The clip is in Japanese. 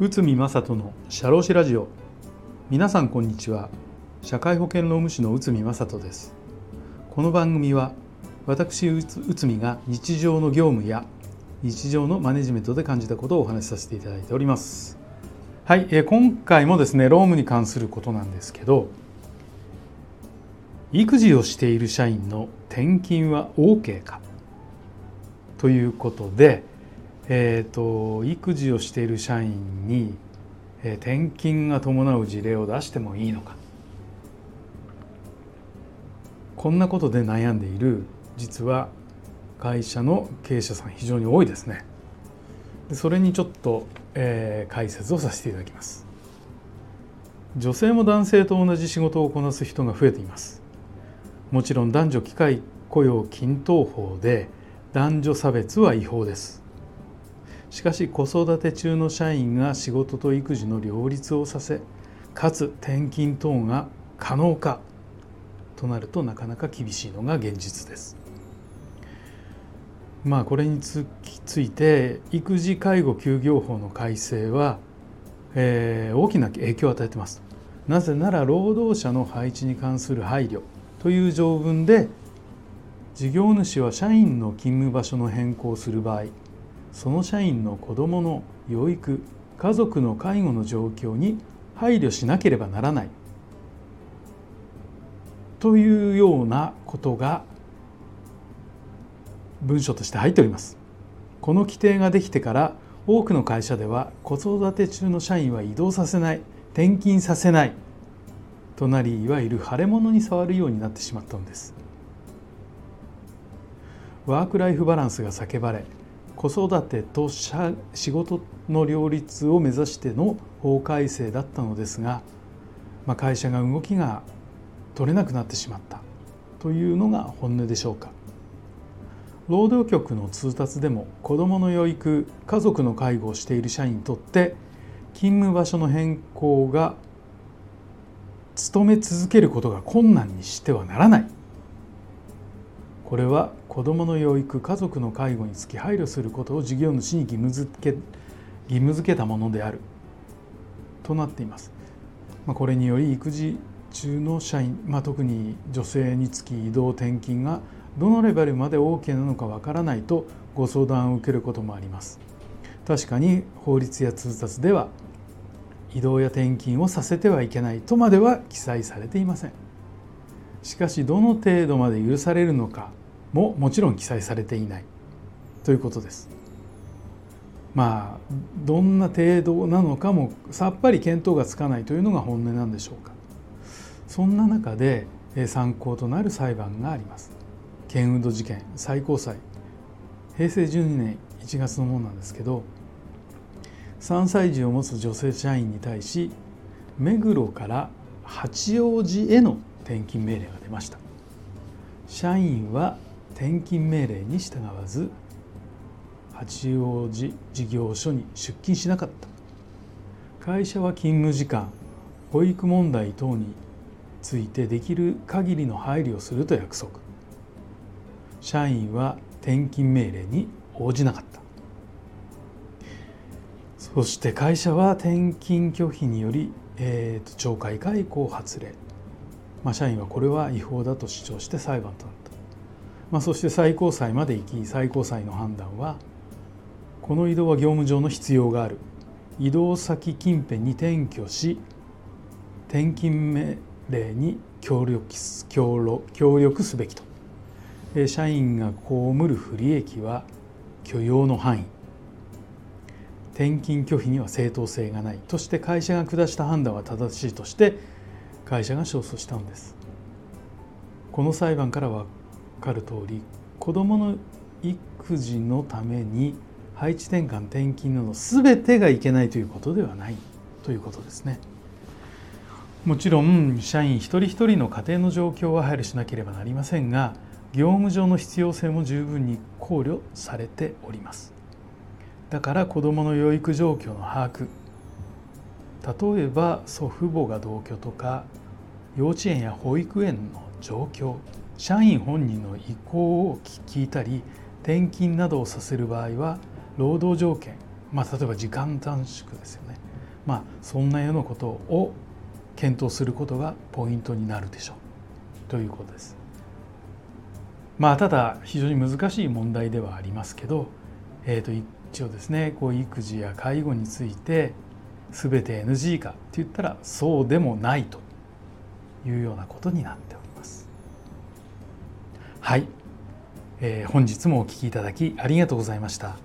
宇見正人の社労士ラジオ。皆さんこんにちは。社会保険労務士の宇見正人です。この番組は私宇見が日常の業務や日常のマネジメントで感じたことをお話しさせていただいております。はい、えー、今回もですね労務に関することなんですけど育児をしている社員の転勤は OK か？ということでえーと、育児をしている社員に、えー、転勤が伴う事例を出してもいいのか。こんなことで悩んでいる実は会社の経営者さん非常に多いですね。でそれにちょっと、えー、解説をさせていただきます。女性も男性と同じ仕事をこなす人が増えています。もちろん男女機会雇用均等法で男女差別は違法ですしかし子育て中の社員が仕事と育児の両立をさせかつ転勤等が可能かとなるとなかなか厳しいのが現実です。まあこれについて育児介護休業法の改正は、えー、大きな影響を与えてます。なぜなら労働者の配置に関する配慮という条文で事業主は社員の勤務場所の変更をする場合その社員の子どもの養育家族の介護の状況に配慮しなければならないというようなことが文書として入っております。この規定ができてから多くの会社では子育て中の社員は移動させない転勤させないとなりいわゆる腫れ物に触るようになってしまったのです。ワーク・ライフ・バランスが叫ばれ子育てと仕事の両立を目指しての法改正だったのですが、まあ、会社が動きが取れなくなってしまった。というのが本音でしょうか。労働局の通達でも子どもの養育家族の介護をしている社員にとって勤務場所の変更が勤め続けることが困難にしてはならない。これは子どもの養育家族の介護につき配慮することを事業主に義務付け義務付けたものであるとなっています。ま、これにより育児中の社員、まあ、特に女性につき移動転勤がどのレベルまで OK なのかわからないとご相談を受けることもあります。確かに法律や通達では移動や転勤をさせてはいけないとまでは記載されていません。しかしどの程度まで許されるのかももちろん記載されていないということです。まあどんな程度なのかもさっぱり見当がつかないというのが本音なんでしょうか。そんな中で参考となる裁判があります。ケンウド事件最高裁平成12年1月のものなんですけど3歳児を持つ女性社員に対し目黒から八王子への転勤命令が出ました社員は転勤命令に従わず八王子事業所に出勤しなかった。会社は勤務時間保育問題等についてできる限りの配慮をすると約束。社員は転勤命令に応じなかった。そして会社は転勤拒否により、えー、と懲戒解雇を発令。まあ、社員はこれは違法だと主張して裁判となった、まあ、そして最高裁まで行き最高裁の判断はこの移動は業務上の必要がある。移動先近辺に転居し転勤命令に協力協力すべきと。社員が被る不利益は許容の範囲。転勤拒否には正当性がない。として会社が下した判断は正しいとして会社が勝訴したのです。この裁判から分かる通り子どもの育児のために配置転換転勤など全てがいけないということではないということですね。もちろん社員一人一人の家庭の状況は配慮しなければなりませんが業務上の必要性も十分に考慮されております。だから子どもの養育状況の把握例えば祖父母が同居とか幼稚園や保育園の状況社員本人の意向を聞いたり転勤などをさせる場合は労働条件、まあ、例えば時間短縮ですよね、まあ、そんなようなことを検討することがポイントになるでしょうということです。まあただ非常に難しい問題ではありますけど、えー、と一応ですねこう育児や介護について全て NG かって言ったらそうでもないというようなことになっております。はい、えー、本日もお聞きいただきありがとうございました。